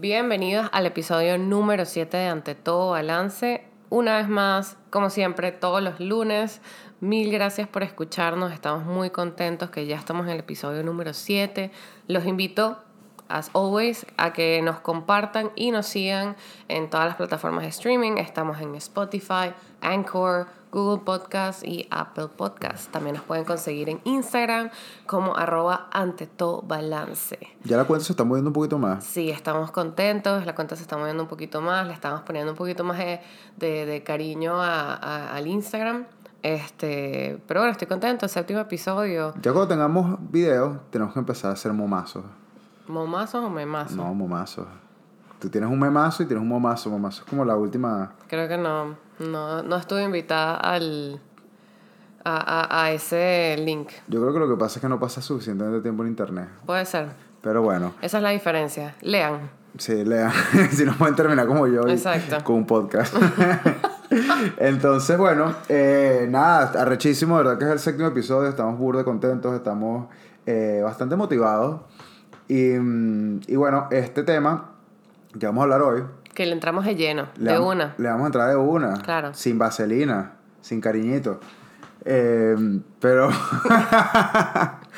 Bienvenidos al episodio número 7 de Ante Todo Balance. Una vez más, como siempre, todos los lunes. Mil gracias por escucharnos. Estamos muy contentos que ya estamos en el episodio número 7. Los invito, as always, a que nos compartan y nos sigan en todas las plataformas de streaming. Estamos en Spotify, Anchor, Google Podcast y Apple Podcast. También nos pueden conseguir en Instagram como arroba ante todo balance. Ya la cuenta se está moviendo un poquito más. Sí, estamos contentos, la cuenta se está moviendo un poquito más, le estamos poniendo un poquito más de, de, de cariño a, a, al Instagram. Este, pero bueno, estoy contento, séptimo episodio. Ya cuando tengamos videos, tenemos que empezar a hacer momazos. ¿Momazos o memazos? No, momazos. Tú tienes un memazo y tienes un momazo. Momazo es como la última. Creo que no. No, no estuve invitada al. A, a, a ese link. Yo creo que lo que pasa es que no pasa suficientemente tiempo en internet. Puede ser. Pero bueno, Esa es la diferencia. Lean. sí, lean. si no pueden terminar como yo Exacto. con un podcast. Entonces, bueno, eh, nada, arrechísimo, de verdad que es el séptimo episodio. Estamos burde contentos, estamos eh, bastante motivados. Y, mm, y bueno, este tema que vamos a hablar hoy. Que le entramos de lleno. Le de una. Le vamos a entrar de una. Claro. Sin vaselina, sin cariñito. Eh, pero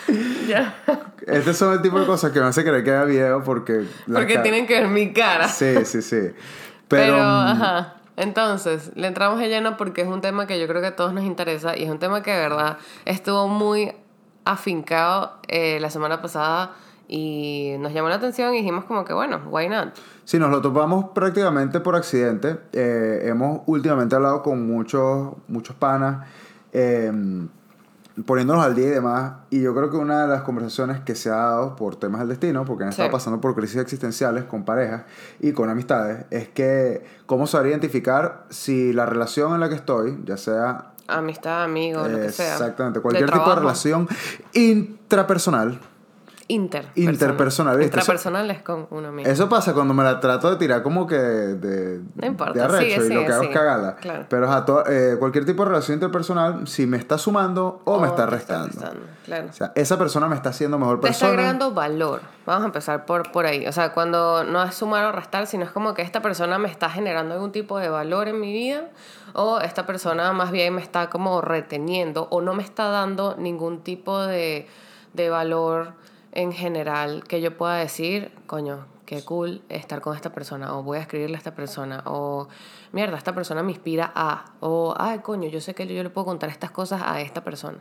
Ya. este son el tipo de cosas que no se cree que haga video porque... Porque tienen que ver mi cara. Sí, sí, sí. Pero, Pero, mm, ajá. Entonces, le entramos de lleno porque es un tema que yo creo que a todos nos interesa y es un tema que de verdad estuvo muy afincado eh, la semana pasada y nos llamó la atención y dijimos como que bueno, why not? Sí, nos lo topamos prácticamente por accidente. Eh, hemos últimamente hablado con muchos, muchos panas, eh, poniéndonos al día y demás. Y yo creo que una de las conversaciones que se ha dado por temas del destino, porque han Sí. estado pasando por crisis existenciales con parejas y con amistades, es que cómo saber identificar si la relación en la que estoy, ya sea Amistad, amigo, lo que sea. Exactamente, cualquier tipo de relación intrapersonal. Inter. Interpersonal, es con uno mismo. Eso pasa cuando me la trato de tirar como que de, No importa, de arrecho sigue, y lo que hago es. Claro. Pero a to- eh, cualquier tipo de relación interpersonal, si me está sumando o, me está restando. Claro. O sea, esa persona me está haciendo mejor Te está persona. agregando valor. Vamos a empezar por, por ahí. O sea, cuando no es sumar o restar, sino es como que esta persona me está generando algún tipo de valor en mi vida o esta persona más bien me está como reteniendo o no me está dando ningún tipo de, de valor en general que yo pueda decir, coño, qué cool estar con esta persona o voy a escribirle a esta persona o mierda, esta persona me inspira a o ay, coño, yo sé que yo le puedo contar estas cosas a esta persona.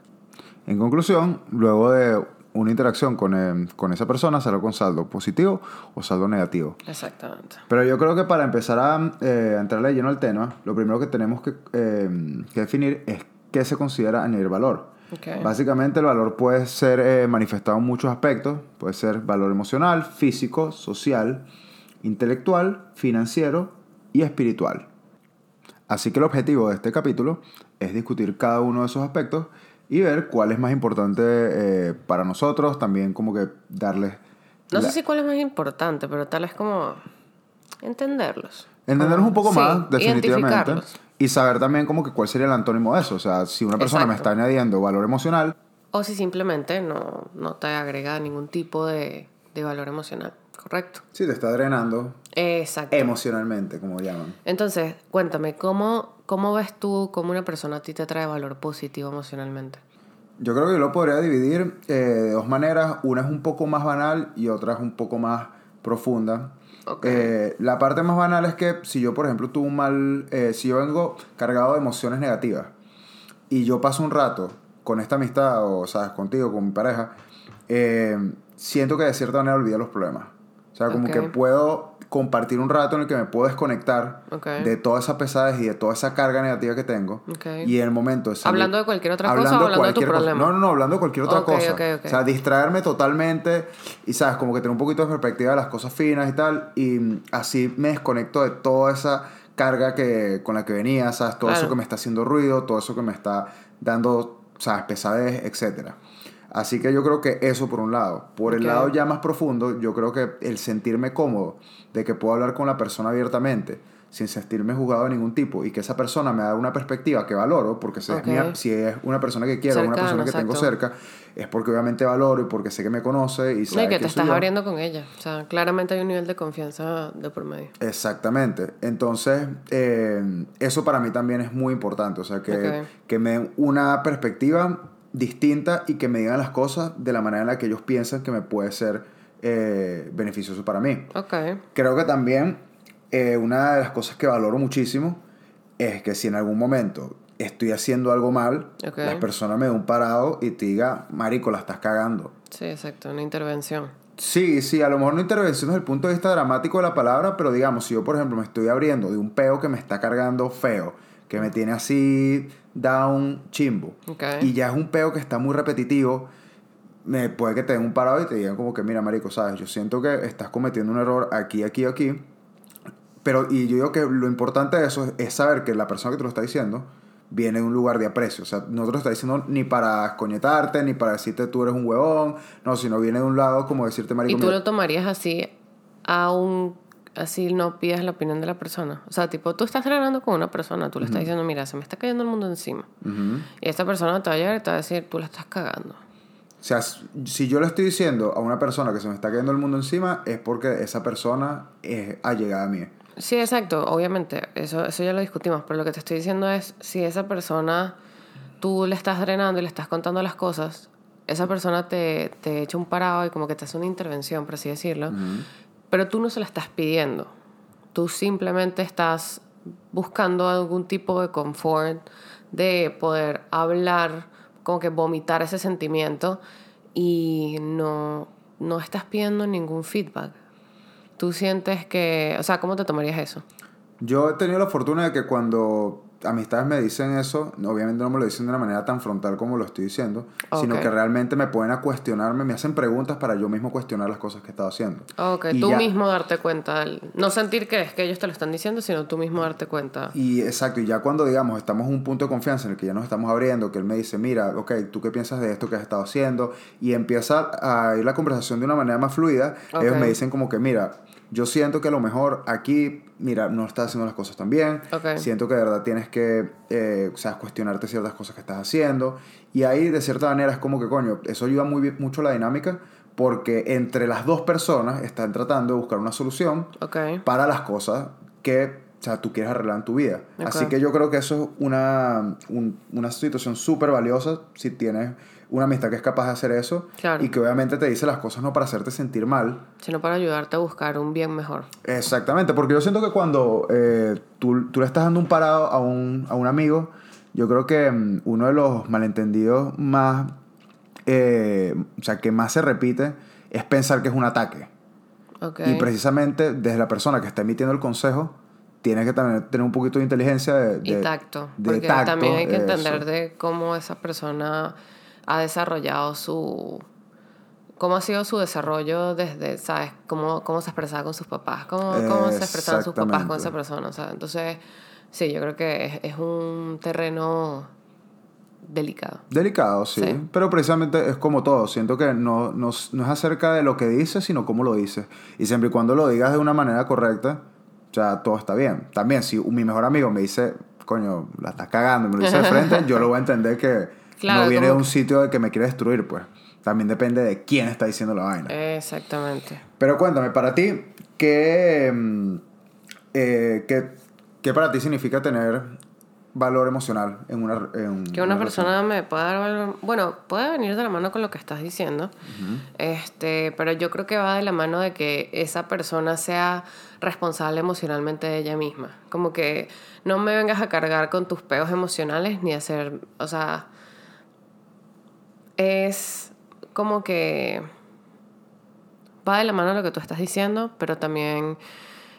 En conclusión, luego de una interacción con, eh, con esa persona, salgo con saldo positivo o saldo negativo. Exactamente. Pero yo creo que para empezar a eh, a entrarle lleno al tema, lo primero que tenemos que, eh, que definir es qué se considera a nivel valor. Ok. Básicamente el valor puede ser eh, manifestado en muchos aspectos. Puede ser valor emocional, físico, social, intelectual, financiero y espiritual. Así que el objetivo de este capítulo es discutir cada uno de esos aspectos y ver cuál es más importante eh, para nosotros, también como que darles... No la- sé si cuál es más importante, pero tal es como entenderlos. Entendernos un poco Sí, más, definitivamente. identificarlos. Y saber también como que cuál sería el antónimo de eso. O sea, si una persona me Exacto. está añadiendo valor emocional, O si simplemente no, no te agrega ningún tipo de, de valor emocional. Correcto. sí te está drenando Exacto. emocionalmente, como llaman. Entonces, cuéntame, ¿cómo, ¿cómo ves tú cómo una persona a ti te trae valor positivo emocionalmente? Yo creo que yo lo podría dividir eh, de dos maneras. Una es un poco más banal y otra es un poco más profunda. Eh, la parte más banal es que si yo, por ejemplo, tuve un mal... eh, si yo vengo cargado de emociones negativas y yo paso un rato con esta amistad o, sabes, contigo, con mi pareja, eh, siento que de cierta manera olvidé los problemas. O sea, como que puedo compartir un rato en el que me puedo desconectar Ok. de toda esa pesadez y de toda esa carga negativa que tengo. Ok. Y en el momento de salir- ¿Hablando de cualquier otra cosa Hablando o hablando de tu cosa. problema? No, no, no, hablando de cualquier otra Ok, cosa. O sea, distraerme totalmente y, ¿sabes? Como que tener un poquito de perspectiva de las cosas finas y tal. Y mm, así me desconecto de toda esa carga que, con la que venía, ¿sabes? Todo eso Claro. que me está haciendo ruido, todo eso que me está dando, ¿sabes? Pesadez, etcétera. Así que yo creo que eso por un lado. Por el lado ya más profundo, yo creo que el sentirme cómodo de que puedo hablar con la persona abiertamente, sin sentirme juzgado de ningún tipo, y que esa persona me da una perspectiva que valoro, porque si, es, si es una persona que quiero, una persona que tengo cerca, es porque obviamente valoro y porque sé que me conoce y No, sabe y que te estás yo. abriendo con ella. O sea, claramente hay un nivel de confianza de por medio. Exactamente. Entonces, eh, eso para mí también es muy importante. O sea, que, que me den una perspectiva distinta y que me digan las cosas de la manera en la que ellos piensan que me puede ser eh, beneficioso para mí. Ok. Creo que también eh, una de las cosas que valoro muchísimo es que si en algún momento estoy haciendo algo mal, Ok. la persona me dé un parado y te diga, marico, la estás cagando. Sí, exacto, una intervención. Sí, sí, a lo mejor no intervención desde el punto de vista dramático de la palabra, pero digamos, si yo, por ejemplo, me estoy abriendo de un peo que me está cargando feo, que me tiene así down chimbo, Ok. y ya es un peo que está muy repetitivo, me puede que te den un parado y te digan como que, mira, marico, sabes, yo siento que estás cometiendo un error aquí, aquí, aquí, pero, y yo digo que lo importante de eso es, es saber que la persona que te lo está diciendo viene de un lugar de aprecio. O sea, no te lo está diciendo ni para escoñetarte, ni para decirte tú eres un huevón, no, sino viene de un lado como decirte, marico, ¿Y tú mira, lo tomarías así, aún así no pidas la opinión de la persona? O sea, tipo, tú estás tratando con una persona, tú le estás diciendo, mira, se me está cayendo el mundo encima. Ujú. Y esta persona te va a llegar y te va a decir, tú la estás cagando. O sea, si yo le estoy diciendo a una persona que se me está cayendo el mundo encima, es porque esa persona es allegada a mí. Sí, exacto, obviamente, eso, eso ya lo discutimos, pero lo que te estoy diciendo es, si esa persona, tú le estás drenando y le estás contando las cosas, esa persona te, te echa un parado y como que te hace una intervención, por así decirlo, pero tú no se la estás pidiendo, tú simplemente estás buscando algún tipo de confort, de poder hablar, como que vomitar ese sentimiento y no, no estás pidiendo ningún feedback. Tú sientes que, o sea, ¿cómo te tomarías eso? Yo he tenido la fortuna de que cuando amistades me dicen eso, obviamente no me lo dicen de una manera tan frontal como lo estoy diciendo, sino Ok. que realmente me pueden a cuestionarme, me hacen preguntas para yo mismo cuestionar las cosas que he estado haciendo. Ok, Y tú ya- mismo darte cuenta, del- no sentir que es que ellos te lo están diciendo, sino tú mismo darte cuenta. Y exacto, y ya cuando digamos estamos en un punto de confianza en el que ya nos estamos abriendo, que él me dice, mira, ok, ¿tú qué piensas de esto que has estado haciendo? Y empieza a ir la conversación de una manera más fluida, ellos Ok. me dicen como que, mira, yo siento que a lo mejor aquí, mira, no estás haciendo las cosas tan bien, siento que de verdad tienes que, eh, sea, cuestionarte ciertas cosas que estás haciendo, y ahí de cierta manera es como que, coño, eso ayuda muy mucho la dinámica, porque entre las dos personas están tratando de buscar una solución para las cosas que o sea, tú quieres arreglar en tu vida. Así que yo creo que eso es una, un- una situación súper valiosa si tienes una amistad que es capaz de hacer eso Claro. y que obviamente te dice las cosas no para hacerte sentir mal. sino para ayudarte a buscar un bien mejor. Exactamente, porque yo siento que cuando eh, tú, tú le estás dando un parado a un, a un amigo, yo creo que mm, uno de los malentendidos más, eh, o sea, que más se repite es pensar que es un ataque. Ok. Y precisamente desde la persona que está emitiendo el consejo, tienes que también tener un poquito de inteligencia de, y de- tacto, de porque tacto, también hay que eso. entender de cómo esa persona ha desarrollado su cómo ha sido su desarrollo desde, ¿sabes? Cómo, cómo se expresaba con sus papás, cómo, cómo se expresaban sus papás con esa persona. O sea, entonces, sí, yo creo que es, es un terreno delicado. Delicado, sí. Sí. Pero precisamente es como todo. Siento que no, no, no es acerca de lo que dices, sino cómo lo dices. Y siempre y cuando lo digas de una manera correcta, o sea, todo está bien. También, si mi mejor amigo me dice, coño, la estás cagando, me lo dice de frente, yo lo voy a entender que Claro, no viene de un sitio de que me quiere destruir, pues. También depende de quién está diciendo la vaina. Exactamente. Pero cuéntame, para ti, ¿qué, mm, eh, qué, qué para ti significa tener valor emocional en una en Que una persona me pueda dar valor. Bueno, puede venir de la mano con lo que estás diciendo. este, pero yo creo que va de la mano de que esa persona sea responsable emocionalmente de ella misma. Como que no me vengas a cargar con tus peos emocionales ni hacer. O sea. Es como que. Va de la mano lo que tú estás diciendo, pero también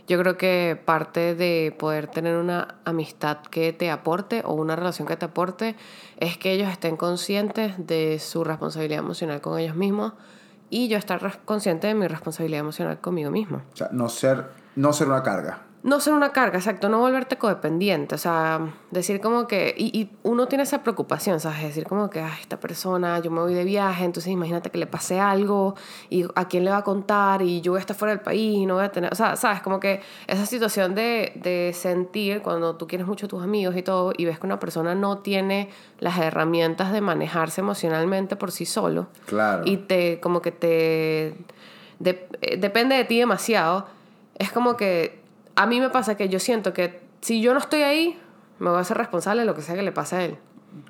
yo creo que parte de poder tener una amistad que te aporte o una relación que te aporte es que ellos estén conscientes de su responsabilidad emocional con ellos mismos y yo estar consciente de mi responsabilidad emocional conmigo mismo. O sea, no ser, no ser una carga. No ser una carga, exacto, no volverte codependiente, o sea, decir como que, y, y uno tiene esa preocupación, ¿sabes? Decir como que, ay, esta persona, yo me voy de viaje, entonces imagínate que le pase algo y a quién le va a contar y yo voy a estar fuera del país y no voy a tener, o sea, ¿sabes? Como que esa situación de, de sentir cuando tú quieres mucho a tus amigos y todo y ves que una persona no tiene las herramientas de manejarse emocionalmente por sí solo Claro. y te, como que te, de- eh, depende de ti demasiado, es como que a mí me pasa que yo siento que si yo no estoy ahí, me voy a hacer responsable de lo que sea que le pase a él.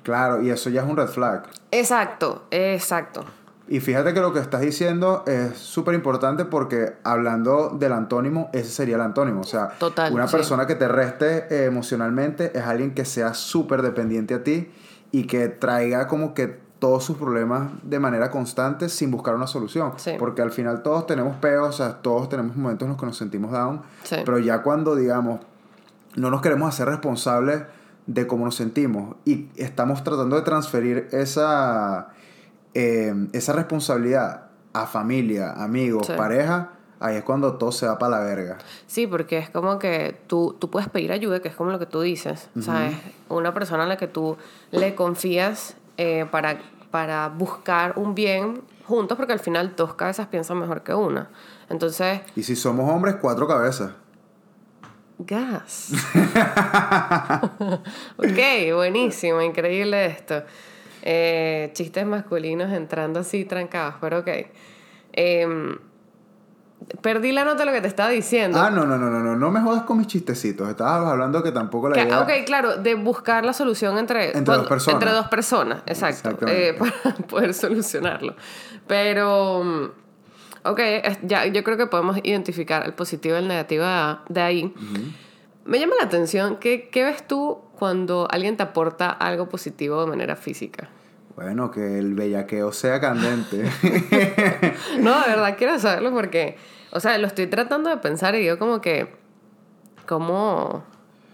Claro, y eso ya es un red flag. Exacto, exacto. Y fíjate que lo que estás diciendo es súper importante porque hablando del antónimo, ese sería el antónimo. O sea, Total, una sí. persona que te reste eh, emocionalmente es alguien que sea súper dependiente a ti y que traiga como que todos sus problemas de manera constante sin buscar una solución. Sí. Porque al final todos tenemos peos, o sea, todos tenemos momentos en los que nos sentimos down. Sí. Pero ya cuando, digamos, no nos queremos hacer responsables de cómo nos sentimos y estamos tratando de transferir esa, eh, esa responsabilidad a familia, amigos, Sí. pareja, ahí es cuando todo se va para la verga. Sí, porque es como que tú, tú puedes pedir ayuda, que es como lo que tú dices, ¿sabes? Una persona a la que tú le confías eh, para, para buscar un bien juntos, porque al final dos cabezas piensan mejor que una. Entonces, Y si somos hombres, cuatro cabezas. gas. ok, buenísimo, increíble esto. Eh, chistes masculinos entrando así trancados, pero ok. Em, perdí la nota de lo que te estaba diciendo. Ah, no, no, no, no, no, no me jodas con mis chistecitos. Estabas hablando que tampoco la Que- idea... ok, claro, de buscar la solución entre, Entre dos personas. Entre dos personas, exacto. Eh, para poder solucionarlo. Pero, mm, ok, ya, yo creo que podemos identificar el positivo y el negativo de, ahí. Me llama la atención, ¿qué, ¿qué ves tú cuando alguien te aporta algo positivo de manera física? Bueno, que el bellaqueo sea candente. No, de verdad quiero saberlo porque, o sea, lo estoy tratando de pensar y digo como que, ¿cómo,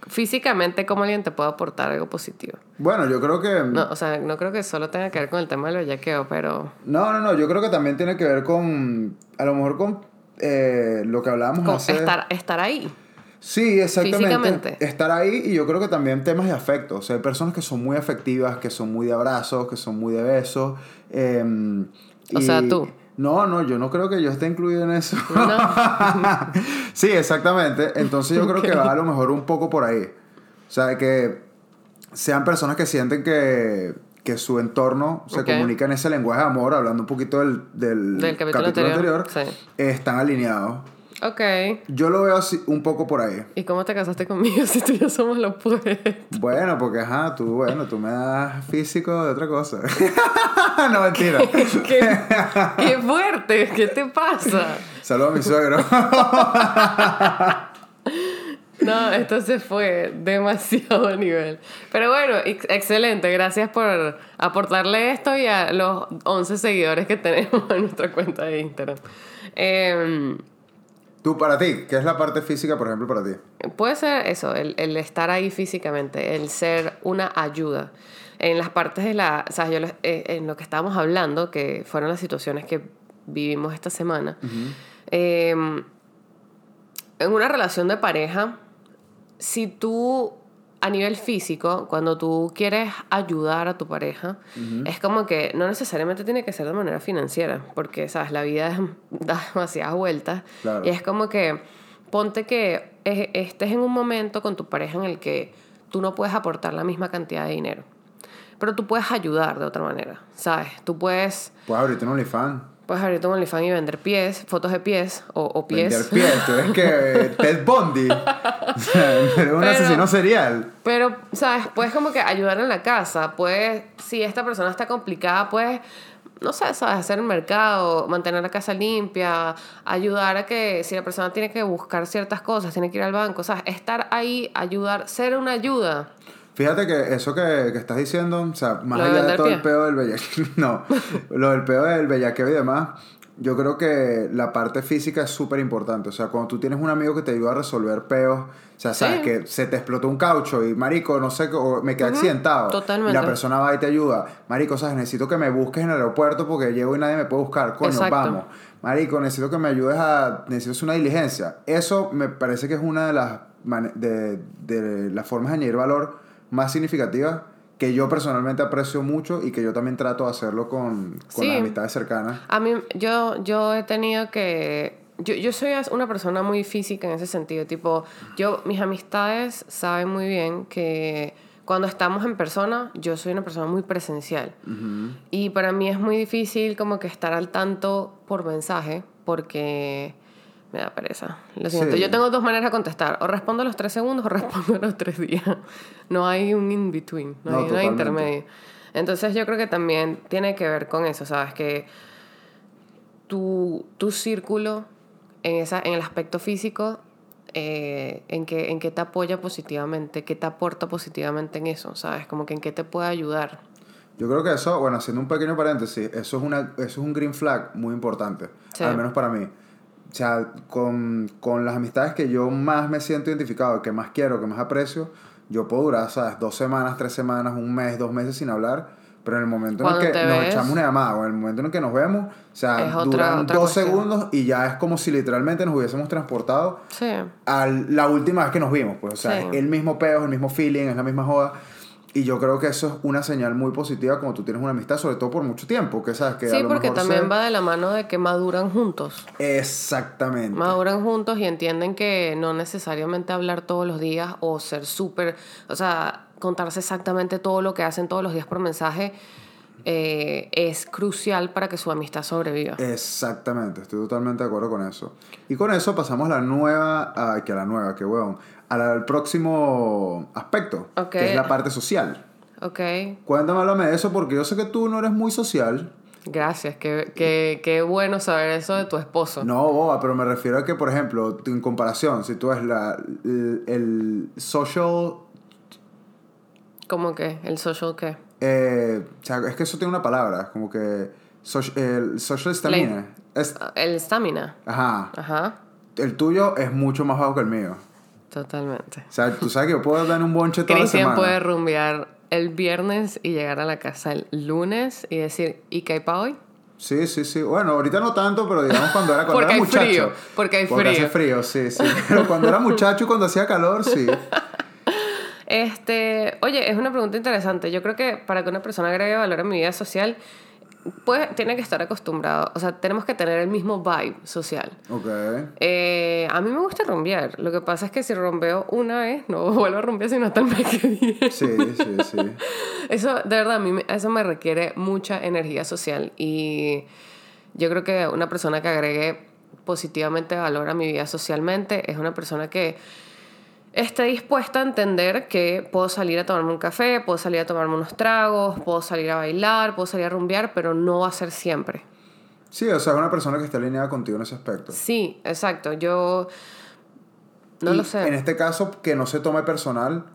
físicamente, cómo alguien te puede aportar algo positivo? bueno, yo creo que... No, o sea, no creo que solo tenga que ver con el tema del bellaqueo, pero No, no, no, yo creo que también tiene que ver con, a lo mejor con eh, lo que hablábamos con hace... estar, estar ahí. Sí, exactamente. Estar ahí y yo creo que también temas de afecto. O sea, hay personas que son muy afectivas, que son muy de abrazos, que son muy de besos. eh, O y- sea, tú. No, no, yo no creo que yo esté incluido en eso. No. sí, exactamente. Entonces yo creo que va a lo mejor un poco por ahí. O sea, que sean personas que sienten que, que su entorno se comunica en ese lenguaje de amor, hablando un poquito del, del, Del capítulo anterior, sí. están alineados. Ok. Yo lo veo así, un poco por ahí. ¿Y cómo te casaste conmigo si tú y yo somos los puestos? Bueno, porque ajá, tú, bueno, tú me das físico de otra cosa. no, mentira. ¿Qué, qué fuerte, ¿qué te pasa? Saludos a mi suegro. No, esto se fue demasiado nivel. Pero bueno, ex- excelente. Gracias por aportarle esto y a los 11 seguidores que tenemos en nuestra cuenta de Instagram. Em, tú, para ti, ¿qué es la parte física, por ejemplo, para ti? Puede ser eso, el, el estar ahí físicamente, el ser una ayuda. En las partes de la, o sea, yo eh, en lo que estábamos hablando, que fueron las situaciones que vivimos esta semana, eh, en una relación de pareja, si tú a nivel físico, cuando tú quieres ayudar a tu pareja, es como que no necesariamente tiene que ser de manera financiera, porque, sabes, la vida da demasiadas vueltas. Claro. Y es como que ponte que es- estés en un momento con tu pareja en el que tú no puedes aportar la misma cantidad de dinero, pero tú puedes ayudar de otra manera, ¿sabes? Tú puedes, Pues ahorita un OnlyFans. Puedes abrir un OnlyFans y vender pies, fotos de pies o, o pies. Vender pies. Tú eres que Ted Bundy. O sea, eres un Pero- asesino serial. Pero, ¿sabes? Puedes como que ayudar en la casa. Puedes, si esta persona está complicada, puedes, no sé, ¿sabes? Hacer el mercado, mantener la casa limpia, ayudar a que si la persona tiene que buscar ciertas cosas, tiene que ir al banco, ¿sabes? Estar ahí, ayudar, ser una ayuda. Fíjate que eso que, que estás diciendo, o sea, más allá de todo el pedo del bellaqueo, no, lo del pedo del bellaqueo y demás, yo creo que la parte física es súper importante. O sea, cuando tú tienes un amigo que te ayuda a resolver peos, o sea, sabes Sí. que se te explotó un caucho y marico, no sé, o me quedé accidentado. totalmente. Y la persona va y te ayuda. Marico, sabes, necesito que me busques en el aeropuerto porque llego y nadie me puede buscar. Coño, Exacto. vamos. Marico, necesito que me ayudes a. Necesito una diligencia. Eso me parece que es una de las de, de las formas de añadir valor más significativas que yo personalmente aprecio mucho y que yo también trato de hacerlo con, con Sí. las amistades cercanas. A mí, yo, yo he tenido que... Yo, yo soy una persona muy física en ese sentido. Tipo, yo, mis amistades saben muy bien que cuando estamos en persona, yo soy una persona muy presencial. Y para mí es muy difícil como que estar al tanto por mensaje porque me da pereza. Lo siento. Sí. Yo tengo dos maneras de contestar. O respondo a los tres segundos o respondo a los tres días. No hay un in-between. No, No, hay, no hay intermedio. Entonces yo creo que también tiene que ver con eso, ¿sabes? Que tu, tu círculo en, esa, en el aspecto físico, eh, en, que, en qué te apoya positivamente, qué te aporta positivamente en eso, ¿sabes? Como que en qué te puede ayudar. Yo creo que eso, bueno, haciendo un pequeño paréntesis, eso es, una, eso es un green flag muy importante, Sí. al menos para mí. O sea, con, con las amistades que yo más me siento identificado, que más quiero, que más aprecio, yo puedo durar, ¿sabes? Dos semanas, tres semanas, un mes, dos meses sin hablar, pero en el momento en el que nos ves- echamos una llamada o en el momento en el que nos vemos, o sea, otra- duran otra dos cuestión. segundos y ya es como si literalmente nos hubiésemos transportado Sí. a la última vez que nos vimos, pues, o sea, Sí. es el mismo peo, es el mismo feeling, es la misma joda. Y yo creo que eso es una señal muy positiva cuando tú tienes una amistad, sobre todo por mucho tiempo, que sabes que a Sí, lo porque mejor también se- va de la mano de que maduran juntos. Exactamente. Maduran juntos y entienden que no necesariamente hablar todos los días o ser súper, o sea, contarse exactamente todo lo que hacen todos los días por mensaje eh, es crucial para que su amistad sobreviva. Exactamente, estoy totalmente de acuerdo con eso. Y con eso pasamos a la nueva, a, que a la nueva, que huevón, al, próximo aspecto, Ok. que es la parte social. Ok, Cuéntame, háblame de eso, porque yo sé que tú no eres muy social. gracias, qué, qué, qué bueno saber eso de tu esposo. No, boba, pero me refiero a que, por ejemplo, en comparación, si tú ves la, el, el social ¿Cómo que? ¿El social qué? Eh, o sea, es que eso tiene una palabra, como que soci- el social stamina. Es, El stamina. ajá. Ajá, El tuyo es mucho más bajo que el mío. Totalmente. O sea, tú sabes que yo puedo dar un bonche toda la semana. puede rumbear el viernes y llegar a la casa el lunes y decir, ¿y qué hay para hoy? Sí, sí, sí. Bueno, ahorita no tanto, pero digamos cuando era, cuando Porque era hay muchacho. frío, porque hay Porque frío. hace frío, sí, sí. Pero cuando era muchacho y cuando hacía calor, sí. Este, oye, es una pregunta interesante. Yo creo que para que una persona agregue valor a mi vida social, pues tiene que estar acostumbrado, o sea, tenemos que tener el mismo vibe social. Ok. Eh, a mí me gusta rumbear. Lo que pasa es que si rompeo una vez, no vuelvo a rumbear sino hasta el mes que viene. Sí, sí, sí. Eso, de verdad, a mí eso me requiere mucha energía social. Y yo creo que una persona que agregue positivamente valor a mi vida socialmente es una persona que esté dispuesta a entender que puedo salir a tomarme un café, puedo salir a tomarme unos tragos, puedo salir a bailar, puedo salir a rumbear, pero no va a ser siempre. Sí, o sea, es una persona que está alineada contigo en ese aspecto. Sí, exacto. Yo no Y lo sé. En este caso, que no se tome personal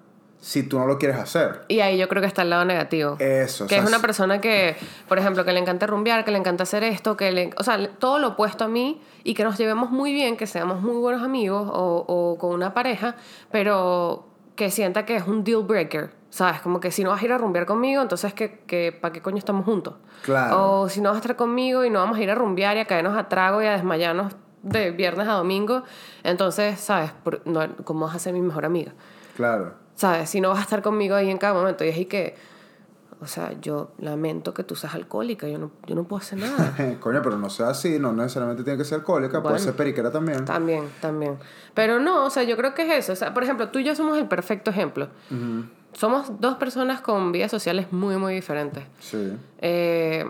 si tú no lo quieres hacer. Y ahí yo creo que está el lado negativo. Eso, o Que sea, es una persona que, por ejemplo, que le encanta rumbear, que le encanta hacer esto, que le... O sea, todo lo opuesto a mí y que nos llevemos muy bien, que seamos muy buenos amigos o, o con una pareja, pero que sienta que es un deal breaker. ¿Sabes? Como que si no vas a ir a rumbear conmigo, entonces, que, que, ¿para qué coño estamos juntos? Claro. O si no vas a estar conmigo y no vamos a ir a rumbear y a caernos a trago y a desmayarnos de viernes a domingo, entonces, ¿sabes? Por- no, ¿Cómo vas a ser mi mejor amiga? Claro. ¿Sabes? Si no vas a estar conmigo ahí en cada momento. Y es ahí que, o sea, yo lamento que tú seas alcohólica, yo no, yo no puedo hacer nada. Coño, pero no sea así, no necesariamente tiene que ser alcohólica, puede ser periquera también. también, también. Pero no, o sea, yo creo que es eso. O sea, por ejemplo, tú y yo somos el perfecto ejemplo. Somos dos personas con vidas sociales muy, muy diferentes. Sí. Eh,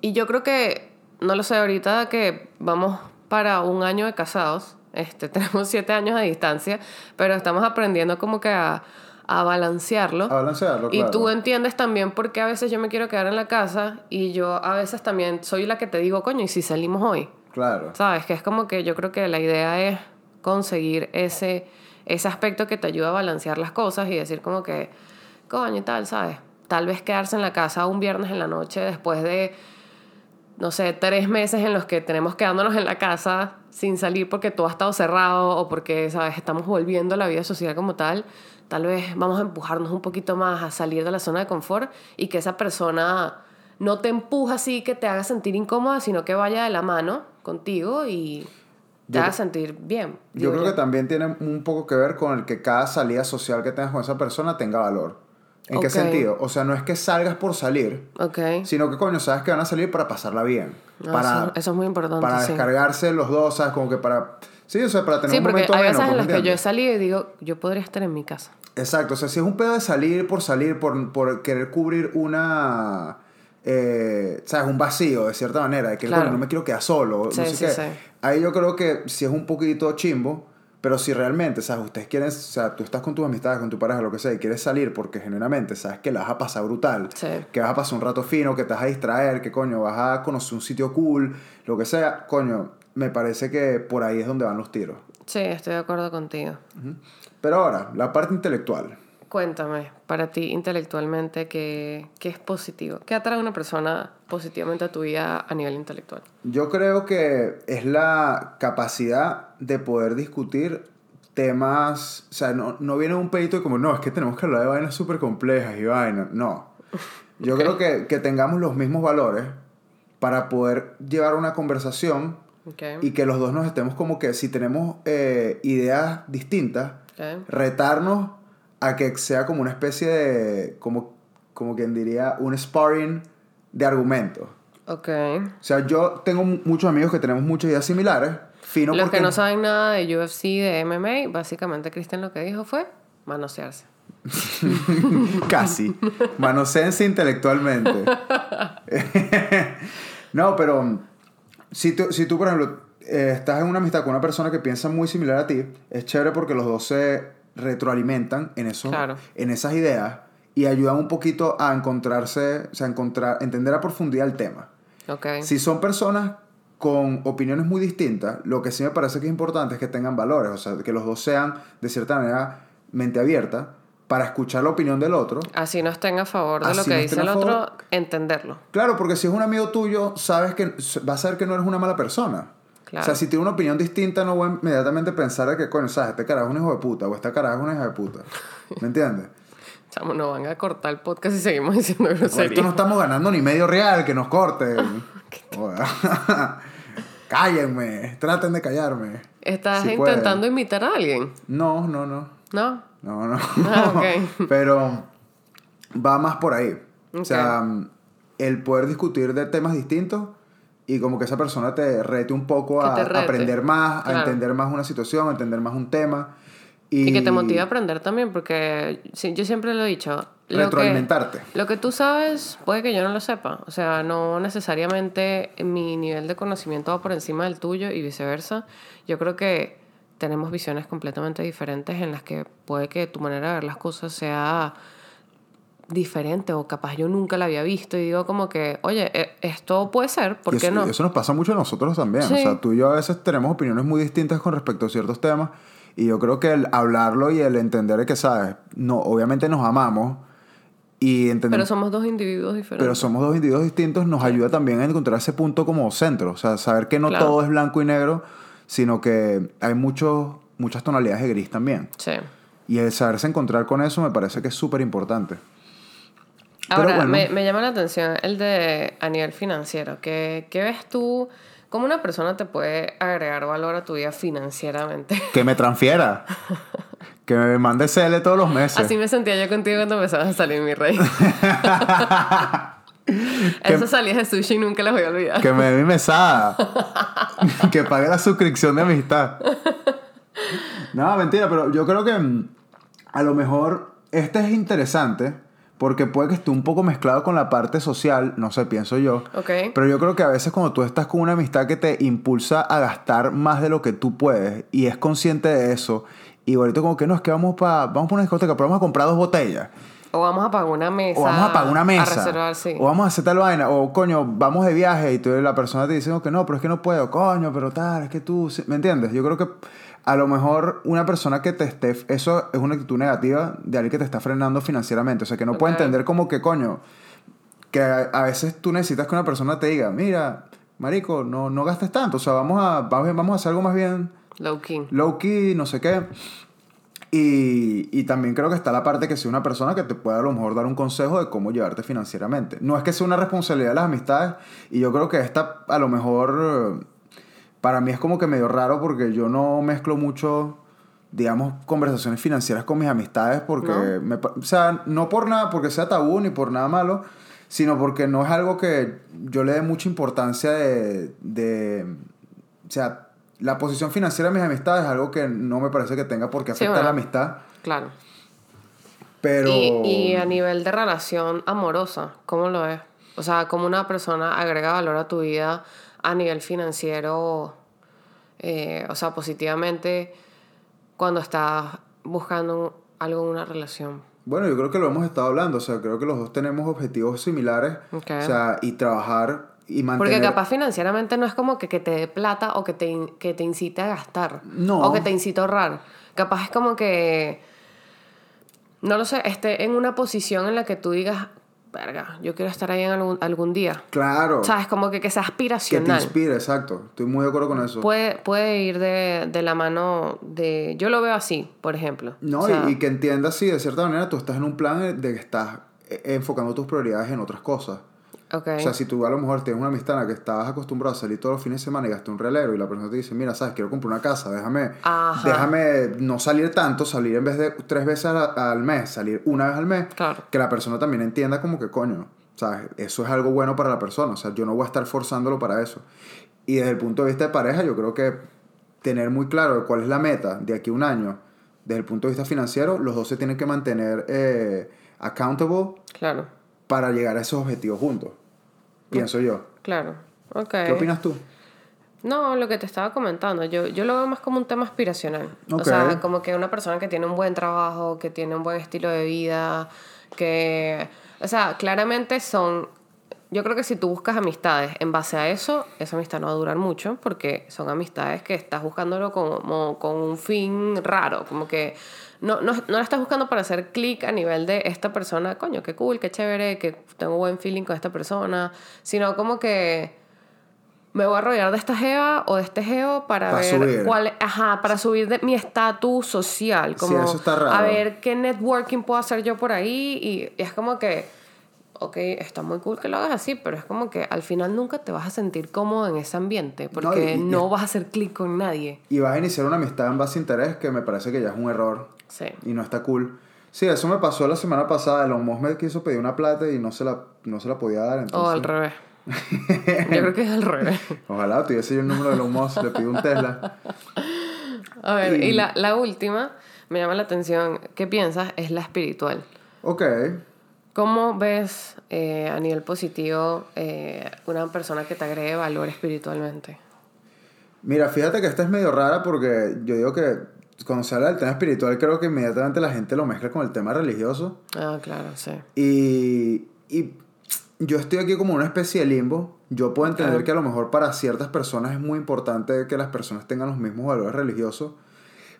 y yo creo que, no lo sé, ahorita que vamos para un año de casados, este, tenemos siete años de distancia, pero estamos aprendiendo como que a, a balancearlo. A balancearlo, Y claro. tú entiendes también por qué a veces yo me quiero quedar en la casa y yo a veces también soy la que te digo, coño, ¿y si salimos hoy? Claro. ¿Sabes? Que es como que yo creo que la idea es conseguir ese, ese aspecto que te ayuda a balancear las cosas y decir como que, coño y tal, ¿sabes? Tal vez quedarse en la casa un viernes en la noche después de, no sé, tres meses en los que tenemos quedándonos en la casa sin salir porque todo ha estado cerrado o porque, ¿sabes? Estamos volviendo a la vida social como tal. Tal vez vamos a empujarnos un poquito más a salir de la zona de confort y que esa persona no te empuja así que te haga sentir incómoda, sino que vaya de la mano contigo y te haga sentir bien. Yo creo que también tiene un poco que ver con el que cada salida social que tengas con esa persona tenga valor. ¿En qué sentido? O sea, no es que salgas por salir, Ok. sino que coño, sabes que van a salir para pasarla bien. No, para, eso, eso es muy importante. para sí. descargarse los dos, ¿sabes? Como que para... Sí, o sea, para tener Sí, un porque momento hay veces en pues, las que yo he salido y digo, yo podría estar en mi casa. Exacto, o sea, si es un pedo de salir por salir, por, por querer cubrir una... Eh, ¿Sabes? Un vacío, de cierta manera, de que Claro. coño, no me quiero quedar solo, Sí, no sé sí, qué. sí. Ahí yo creo que si es un poquito chimbo, pero si realmente, ¿sabes? Ustedes quieren, o sea, tú estás con tus amistades, con tu pareja, lo que sea, y quieres salir porque genuinamente sabes que la vas a pasar brutal, Sí. que vas a pasar un rato fino, que te vas a distraer, que coño, vas a conocer un sitio cool, lo que sea, coño, me parece que por ahí es donde van los tiros. Sí, estoy de acuerdo contigo. Pero ahora, la parte intelectual. Cuéntame, para ti intelectualmente, ¿qué, qué es positivo? ¿Qué atrae a una persona positivamente a tu vida a nivel intelectual? Yo creo que es la capacidad de poder discutir temas, o sea, no, no viene un pedito como, no, es que tenemos que hablar de vainas súper complejas y vainas, no. Yo Ok. creo que, que tengamos los mismos valores para poder llevar una conversación Ok. y que los dos nos estemos como que si tenemos eh, ideas distintas, ok. retarnos a que sea como una especie de, como, como quien diría, un sparring de argumentos. Ok. O sea, yo tengo mu- muchos amigos que tenemos muchas ideas similares. Fino Los porque que no saben nada de UFC, de MMA, básicamente Cristian lo que dijo fue manosearse. Casi. Manosense intelectualmente. no, pero um, si tú, si tú, por ejemplo, eh, estás en una amistad con una persona que piensa muy similar a ti, es chévere porque los dos se retroalimentan en, eso, Claro. en esas ideas y ayudan un poquito a encontrarse, o sea, a encontrar, entender a profundidad el tema. Ok. Si son personas con opiniones muy distintas, lo que sí me parece que es importante es que tengan valores, o sea, que los dos sean de cierta manera mente abierta para escuchar la opinión del otro. Así no estén a favor de lo que no dice el otro, entenderlo. Claro, porque si es un amigo tuyo, sabes que va a saber que no eres una mala persona. Claro. O sea, si tiene una opinión distinta, no voy a inmediatamente pensar de que, coño, sabes, este carajo es un hijo de puta o esta carajo es una hija de puta. ¿Me entiendes? Chamo, nos van a cortar el podcast y seguimos diciendo Por esto groserías. no estamos ganando ni medio real, que nos corten. Cállenme, traten de callarme. ¿Estás Si intentando pueden. imitar a alguien? No, no, no. ¿No? No, no. Ah. Pero va más por ahí. O sea, el poder discutir de temas distintos y como que esa persona te rete un poco a, aprender más, Claro. a entender más una situación, a entender más un tema. Y, Y que te motive a aprender también, porque yo siempre lo he dicho. Lo Retroalimentarte. Que, lo que tú sabes, puede que yo no lo sepa. O sea, no necesariamente mi nivel de conocimiento va por encima del tuyo y viceversa. Yo creo que tenemos visiones completamente diferentes en las que puede que tu manera de ver las cosas sea diferente o capaz yo nunca la había visto y digo como que, oye, e- esto puede ser, ¿por qué eso, no? Eso nos pasa mucho a nosotros también. O sea, tú y yo a veces tenemos opiniones muy distintas con respecto a ciertos temas. Y yo creo que el hablarlo y el entender que, ¿sabes? No, obviamente nos amamos y entendemos Pero somos dos individuos diferentes. pero somos dos individuos distintos, nos ayuda también a encontrar ese punto como centro. O sea, saber que no Claro. todo es blanco y negro, sino que hay muchos, muchas tonalidades de gris también. Sí. Y el saberse encontrar con eso me parece que es súper importante. Ahora, bueno. me, me llama la atención el de a nivel financiero. ¿Qué, qué ves tú? ¿Cómo una persona te puede agregar valor a tu vida financieramente? Que me transfiera. que me mande CL todos los meses. Así me sentía yo contigo cuando empezabas a salir, mi rey. Esas salidas de sushi nunca las voy a olvidar. Que me dé mi mesada. que pague la suscripción de amistad. No, mentira, pero yo creo que mm, a lo mejor este es interesante porque puede que esté un poco mezclado con la parte social, no sé, pienso yo. Pero yo creo que a veces cuando tú estás con una amistad que te impulsa a gastar más de lo que tú puedes y es consciente de eso y ahorita como que no, es que vamos para vamos pa una discoteca, pero vamos a comprar dos botellas. O vamos a pagar una mesa. O vamos a pagar una mesa. A reservar, sí. O vamos a hacer tal vaina. O coño, vamos de viaje y tú, la persona te dice que no, pero es que no puedo. Coño, pero tal, es que tú. sí", ¿Me entiendes? Yo creo que a lo mejor una persona que te esté. Eso es una actitud negativa de alguien que te está frenando financieramente. O sea, que no puede entender como que coño. Que a, a veces tú necesitas que una persona te diga, mira, marico, no, no gastes tanto. O sea, vamos a, vamos, vamos a hacer algo más bien Low key. low key, no sé qué. Y, y también creo que está la parte que sea una persona que te pueda a lo mejor dar un consejo de cómo llevarte financieramente. No es que sea una responsabilidad de las amistades y yo creo que esta a lo mejor para mí es como que medio raro porque yo no mezclo mucho, digamos, conversaciones financieras con mis amistades porque, ¿No? me o sea, no por nada, porque sea tabú ni por nada malo, sino porque no es algo que yo le dé mucha importancia de, de o sea, la posición financiera de mis amistades es algo que no me parece que tenga por qué Sí, afectar la amistad, Claro. pero... Y, y a nivel de relación amorosa, ¿cómo lo es? O sea, ¿cómo una persona agrega valor a tu vida a nivel financiero? eh, o sea, positivamente cuando estás buscando algo en una relación. Bueno, yo creo que lo hemos estado hablando, o sea, creo que los dos tenemos objetivos similares, Ok. o sea, y trabajar y mantener... Porque capaz financieramente no es como que, que te dé plata o que te, que te incite a gastar. No. O que te incite a ahorrar. Capaz es como que, no lo sé, esté en una posición en la que tú digas, verga, yo quiero estar ahí en algún, algún día. Claro, ¿Sabes? Como que, que sea que te aspiracional. inspire, exacto, estoy muy de acuerdo con eso. Puede, puede ir de, de la mano de... Yo lo veo así, por ejemplo. no, O sea, y, y que entiendas si de cierta manera tú estás en un plan de que estás eh, enfocando tus prioridades en otras cosas. O sea, si tú a lo mejor tienes una amistad en la que estabas acostumbrado a salir todos los fines de semana y gastar un relero y la persona te dice, mira, sabes, quiero comprar una casa, déjame, Ajá. déjame no salir tanto, salir en vez de tres veces al, al mes, salir una vez al mes, Claro. que la persona también entienda como que coño, ¿sabes? Eso es algo bueno para la persona, o sea, yo no voy a estar forzándolo para eso. Y desde el punto de vista de pareja, yo creo que tener muy claro cuál es la meta de aquí a un año, desde el punto de vista financiero, los dos se tienen que mantener eh, accountable Claro, para llegar a esos objetivos juntos. Pienso yo. claro. Ok. ¿Qué opinas tú? No, lo que te estaba comentando, yo, yo lo veo más como un tema aspiracional. O Ok. sea, como que una persona que tiene un buen trabajo, que tiene un buen estilo de vida, que... O sea, claramente son... Yo creo que si tú buscas amistades en base a eso, esa amistad no va a durar mucho porque son amistades que estás buscándolo como con un fin raro, como que no, no, no la estás buscando para hacer clic a nivel de esta persona, coño, qué cool, qué chévere, que tengo buen feeling con esta persona, sino como que me voy a rodear de esta jeva o de este geo para Pa' ver subir. cuál ajá para subir de mi estatus social como eso está raro. a ver qué networking puedo hacer yo por ahí y, y es como que ok, está muy cool que lo hagas así pero es como que al final nunca te vas a sentir cómodo en ese ambiente porque y- no, y- vas a hacer clic con nadie Y vas a iniciar una amistad en base a interés que me parece que ya es un error sí y no está cool. Sí, eso me pasó la semana pasada. Elon Musk me quiso pedir una plata y no se la, no se la podía dar. o Entonces, al revés yo creo que es al revés Ojalá tuviese yo el número de Elon Musk, le pido un Tesla. a ver y Y- la, la última me llama la atención ¿qué piensas? es la espiritual Ok. ¿Cómo ves eh, a nivel positivo eh, una persona que te agregue valor espiritualmente? Mira, fíjate que esta es medio rara porque yo digo que cuando se habla del tema espiritual creo que inmediatamente la gente lo mezcla con el tema religioso. Ah, claro, sí. Y, y yo estoy aquí como una especie de limbo. Yo puedo entender que a lo mejor para ciertas personas es muy importante que las personas tengan los mismos valores religiosos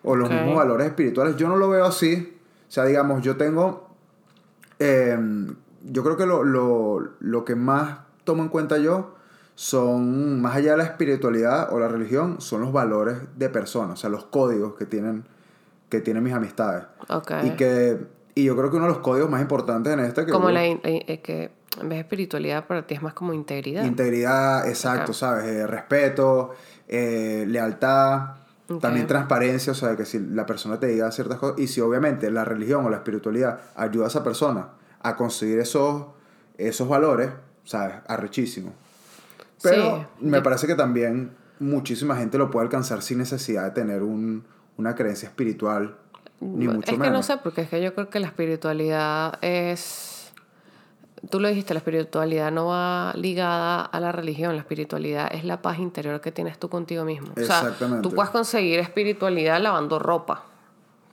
o los mismos valores espirituales. Yo no lo veo así. O sea, digamos, yo tengo... eh, yo creo que lo, lo, lo que más tomo en cuenta yo son, más allá de la espiritualidad o la religión, son los valores de personas, o sea, los códigos que tienen, que tienen mis amistades. Ok. Y que y yo creo que uno de los códigos más importantes en este que como la in- eh, eh, que en vez de espiritualidad para ti es más como integridad. integridad, exacto. ¿sabes? Eh, respeto, eh, lealtad, también transparencia, o sea, que si la persona te diga ciertas cosas y si obviamente la religión o la espiritualidad ayuda a esa persona a conseguir esos esos valores, ¿sabes? Arrechísimo. Pero Sí, me parece que también muchísima gente lo puede alcanzar sin necesidad de tener un, una creencia espiritual, ni mucho es que menos. no sé, porque es que yo creo que la espiritualidad es... Tú lo dijiste, la espiritualidad no va ligada a la religión, la espiritualidad es la paz interior que tienes tú contigo mismo. O sea, Exactamente. tú puedes conseguir espiritualidad lavando ropa,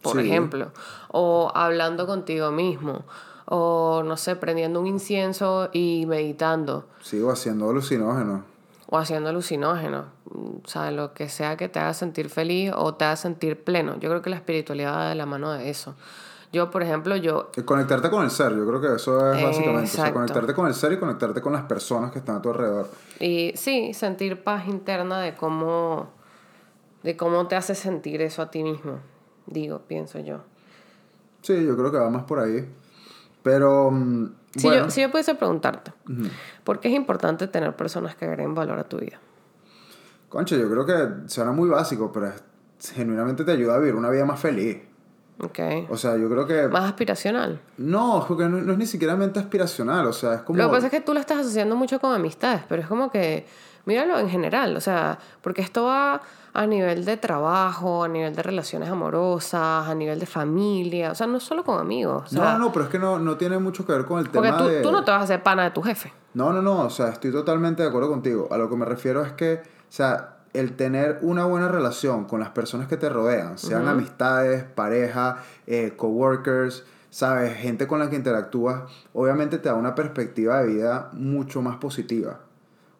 por Sí. ejemplo, o hablando contigo mismo, o no sé, prendiendo un incienso y meditando, Sigo haciendo alucinógenos. o haciendo alucinógenos, o sea, lo que sea que te haga sentir feliz o te haga sentir pleno. Yo creo que la espiritualidad va de la mano de eso. Yo, por ejemplo, yo El Conectarte con el ser, yo creo que eso es básicamente. O sea, conectarte con el ser y conectarte con las personas que están a tu alrededor. Y sí, sentir paz interna de cómo, de cómo te hace sentir eso a ti mismo, digo, pienso yo. Sí, yo creo que va más por ahí. Pero, mm, Si, bueno, yo, si yo pudiese preguntarte, ¿por qué es importante tener personas que agreguen valor a tu vida? Concha, yo creo que suena muy básico, pero genuinamente te ayuda a vivir una vida más feliz. Ok. O sea, yo creo que... Más aspiracional. No, porque no, no es ni siquiera mente aspiracional, o sea, es como... Lo que pasa es que tú lo estás asociando mucho con amistades, pero es como que, míralo en general, o sea, porque esto va a nivel de trabajo, a nivel de relaciones amorosas, a nivel de familia, o sea, no solo con amigos. o no, sea, no, no, pero es que no, no tiene mucho que ver con el Porque tema tú, de... tú no te vas a hacer pana de tu jefe. No, no, no, o sea, estoy totalmente de acuerdo contigo. A lo que me refiero es que, o sea, el tener una buena relación con las personas que te rodean, sean amistades, pareja, eh, coworkers, sabes, gente con la que interactúas, obviamente te da una perspectiva de vida mucho más positiva.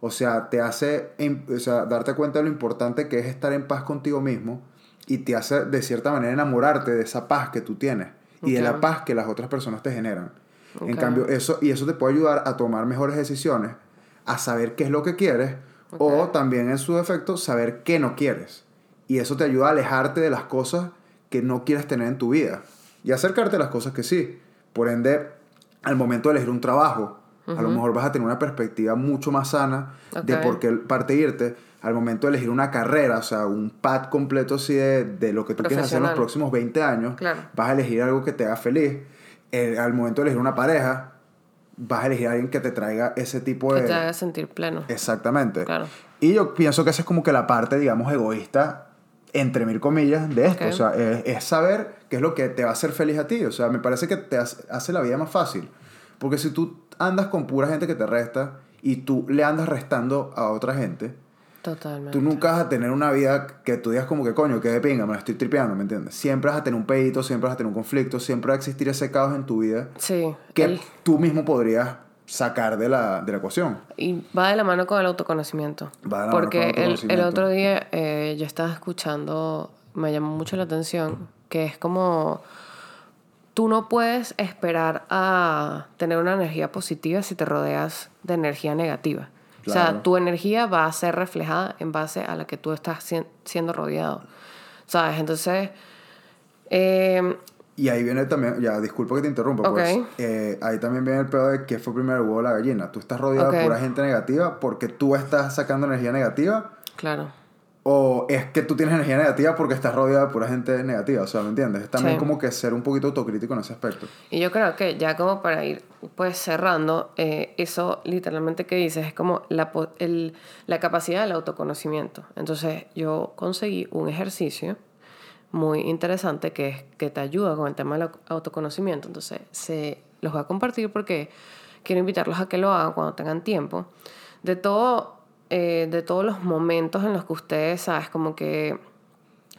O sea, te hace em- o sea, darte cuenta de lo importante que es estar en paz contigo mismo y te hace de cierta manera enamorarte de esa paz que tú tienes y de la paz que las otras personas te generan. En cambio, eso, y eso te puede ayudar a tomar mejores decisiones, a saber qué es lo que quieres, o también en su defecto, saber qué no quieres. Y eso te ayuda a alejarte de las cosas que no quieres tener en tu vida y acercarte a las cosas que sí. Por ende, al momento de elegir un trabajo, a lo mejor vas a tener una perspectiva mucho más sana de Ok. por qué parte irte. Al momento de elegir una carrera, o sea, un pad completo así de, de lo que tú quieres hacer en los próximos 20 años, Claro. vas a elegir algo que te haga feliz. Al momento de elegir una pareja, vas a elegir a alguien que te traiga ese tipo Que de... te haga sentir pleno. Exactamente. Claro. Y yo pienso que esa es como que la parte, digamos, egoísta, entre mil comillas, de esto. O sea, es, es saber qué es lo que te va a hacer feliz a ti. O sea, me parece que te hace, hace la vida más fácil. Porque si tú andas con pura gente que te resta y tú le andas restando a otra gente, Totalmente. tú nunca vas a tener una vida que tú digas como que coño, que de pinga, me la estoy tripeando, ¿me entiendes? Siempre vas a tener un pedito, siempre vas a tener un conflicto, siempre va a existir ese caos en tu vida Sí. que el- tú mismo podrías sacar de la, de la ecuación. Y va de la mano con el autoconocimiento. Va de la mano Porque con el el, el autoconocimiento. otro día eh, yo estaba escuchando, me llamó mucho la atención, que es como tú no puedes esperar a tener una energía positiva si te rodeas de energía negativa. O Claro. sea, tu energía va a ser reflejada en base a la que tú estás sien- siendo rodeado. ¿Sabes? Entonces, eh, Y ahí viene también, ya, disculpa que te interrumpa, pues. Ok. eh, ahí también viene el pedo de que fue primero el huevo o la gallina. Tú estás rodeado Ok. de pura gente negativa porque tú estás sacando energía negativa, claro. O es que tú tienes energía negativa porque estás rodeado de pura gente negativa. O sea, ¿me entiendes? Es también Sí. como que ser un poquito autocrítico en ese aspecto. Y yo creo que ya como para ir pues cerrando, eh, eso literalmente que dices es como la, el- la capacidad del autoconocimiento. Entonces yo conseguí un ejercicio muy interesante que, es, que te ayuda con el tema del au- autoconocimiento. Entonces se los voy a compartir porque quiero invitarlos a que lo hagan cuando tengan tiempo. De, todo, eh, de todos los momentos en los que ustedes, sabes, como que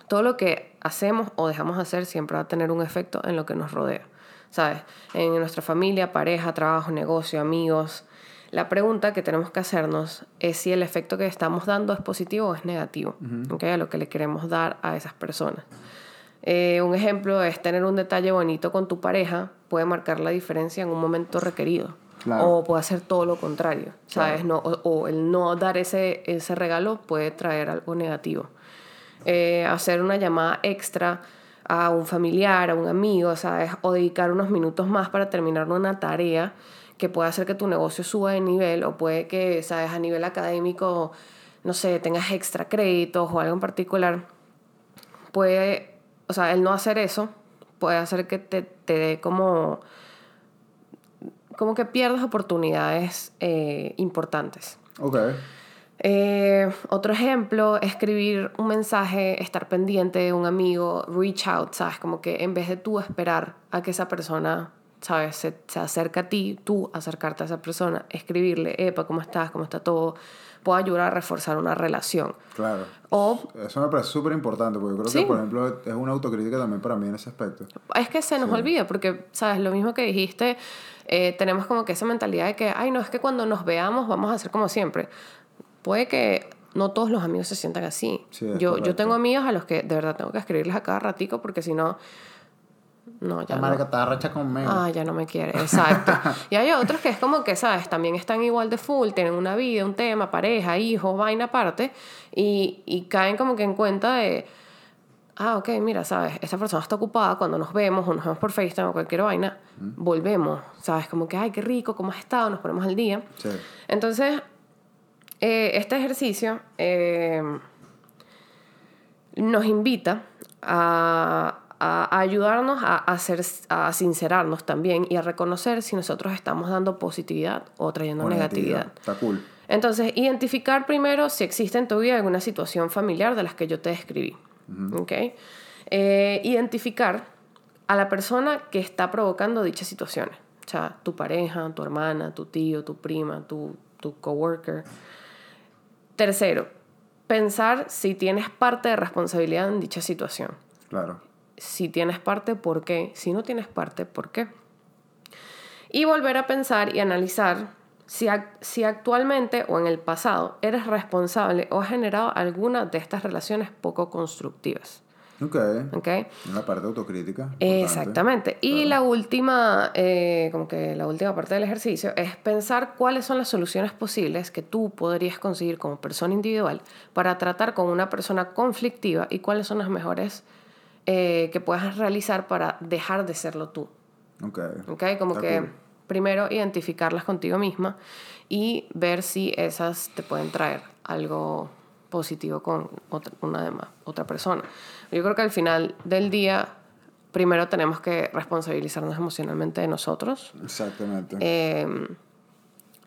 todo lo que hacemos o dejamos de hacer siempre va a tener un efecto en lo que nos rodea. ¿Sabes? En nuestra familia, pareja, trabajo, negocio, amigos. La pregunta que tenemos que hacernos es si el efecto que estamos dando es positivo o es negativo. ¿ok? A lo que le queremos dar a esas personas. Eh, un ejemplo es tener un detalle bonito con tu pareja puede marcar la diferencia en un momento requerido. Claro. O puede hacer todo lo contrario, ¿sabes? No, o, o el no dar ese, ese regalo puede traer algo negativo. Eh, hacer una llamada extra a un familiar, a un amigo, ¿sabes? O dedicar unos minutos más para terminar una tarea que puede hacer que tu negocio suba de nivel o puede que, ¿sabes? A nivel académico, no sé, tengas extra créditos o algo en particular. Puede, o sea, el no hacer eso puede hacer que te, te dé como como que pierdas oportunidades eh, importantes. Ok. Eh, otro ejemplo, escribir un mensaje, estar pendiente de un amigo, reach out, ¿sabes? Como que en vez de tú esperar a que esa persona, ¿sabes? Se, se acerque a ti, tú acercarte a esa persona, escribirle, epa, ¿cómo estás? ¿Cómo está todo? Puede ayudar a reforzar una relación. Claro. O Eso me parece súper importante porque yo creo Sí. que, por ejemplo, es una autocrítica también para mí en ese aspecto. es que se nos olvida, porque, ¿sabes? Lo mismo que dijiste, eh, tenemos como que esa mentalidad de que, ay, no, es que cuando nos veamos vamos a hacer como siempre. Puede que no todos los amigos se sientan así. Sí, yo, yo tengo amigos a los que de verdad tengo que escribirles a cada ratico porque si no, no, ya La no. marica está racha conmigo. Ah, ya no me quiere, exacto. y hay otros que es como que, ¿sabes? También están igual de full, tienen una vida, un tema, pareja, hijos, vaina aparte, y, y caen como que en cuenta de, ah, ok, mira, ¿sabes? Esta persona está ocupada, cuando nos vemos o nos vemos por FaceTime o cualquier vaina, volvemos, ¿sabes? Como que, ay, qué rico, ¿cómo has estado? Nos ponemos al día. Sí. Entonces, eh, este ejercicio eh, nos invita a, a ayudarnos a, hacer, a sincerarnos también y a reconocer si nosotros estamos dando positividad o trayendo O negatividad. Está cool. Entonces, identificar primero si existe en tu vida alguna situación familiar de las que yo te describí. Eh, identificar a la persona que está provocando dichas situaciones. O sea, tu pareja, tu hermana, tu tío, tu prima, tu, tu coworker. Tercero, pensar si tienes parte de responsabilidad en dicha situación. Claro. Si tienes parte, ¿por qué? Si no tienes parte, ¿por qué? Y volver a pensar y analizar si, si actualmente o en el pasado eres responsable o has generado alguna de estas relaciones poco constructivas. Ok. ¿Ok? Una parte autocrítica. Exactamente. Y la última, eh, como que la última parte del ejercicio es pensar cuáles son las soluciones posibles que tú podrías conseguir como persona individual para tratar con una persona conflictiva y cuáles son las mejores eh, que puedas realizar para dejar de serlo tú. Ok. ¿Ok? Como Está que cool. primero identificarlas contigo misma y ver si esas te pueden traer algo positivo con otra, una demás, otra persona. Yo creo que al final del día, primero tenemos que responsabilizarnos emocionalmente de nosotros. Exactamente. Eh,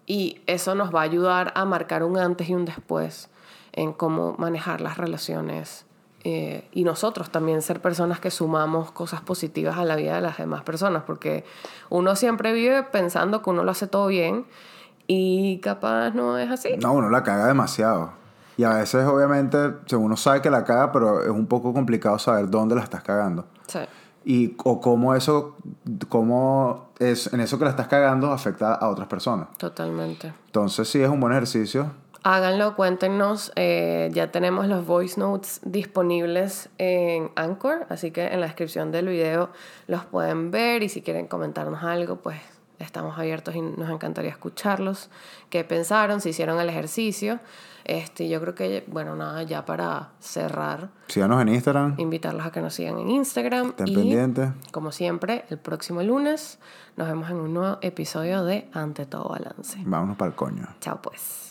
y eso nos va a ayudar a marcar un antes y un después en cómo manejar las relaciones. Eh, y nosotros también ser personas que sumamos cosas positivas a la vida de las demás personas, porque uno siempre vive pensando que uno lo hace todo bien y capaz no es así. No, uno la caga demasiado. Y a veces, obviamente, uno sabe que la caga, pero es un poco complicado saber dónde la estás cagando. Sí. Y o cómo eso, cómo es, en eso que la estás cagando afecta a otras personas. Totalmente. Entonces sí es un buen ejercicio. Háganlo, cuéntenos. eh, ya tenemos los voice notes disponibles en Anchor, así que en la descripción del video los pueden ver y si quieren comentarnos algo, pues estamos abiertos y nos encantaría escucharlos. ¿Qué pensaron? Si hicieron el ejercicio. Este, yo creo que, bueno, nada, ya para cerrar, Síganos en Instagram. invitarlos a que nos sigan en Instagram. Estén y, pendientes. como siempre, el próximo lunes nos vemos en un nuevo episodio de Ante todo balance. Vámonos para el coño. Chao pues.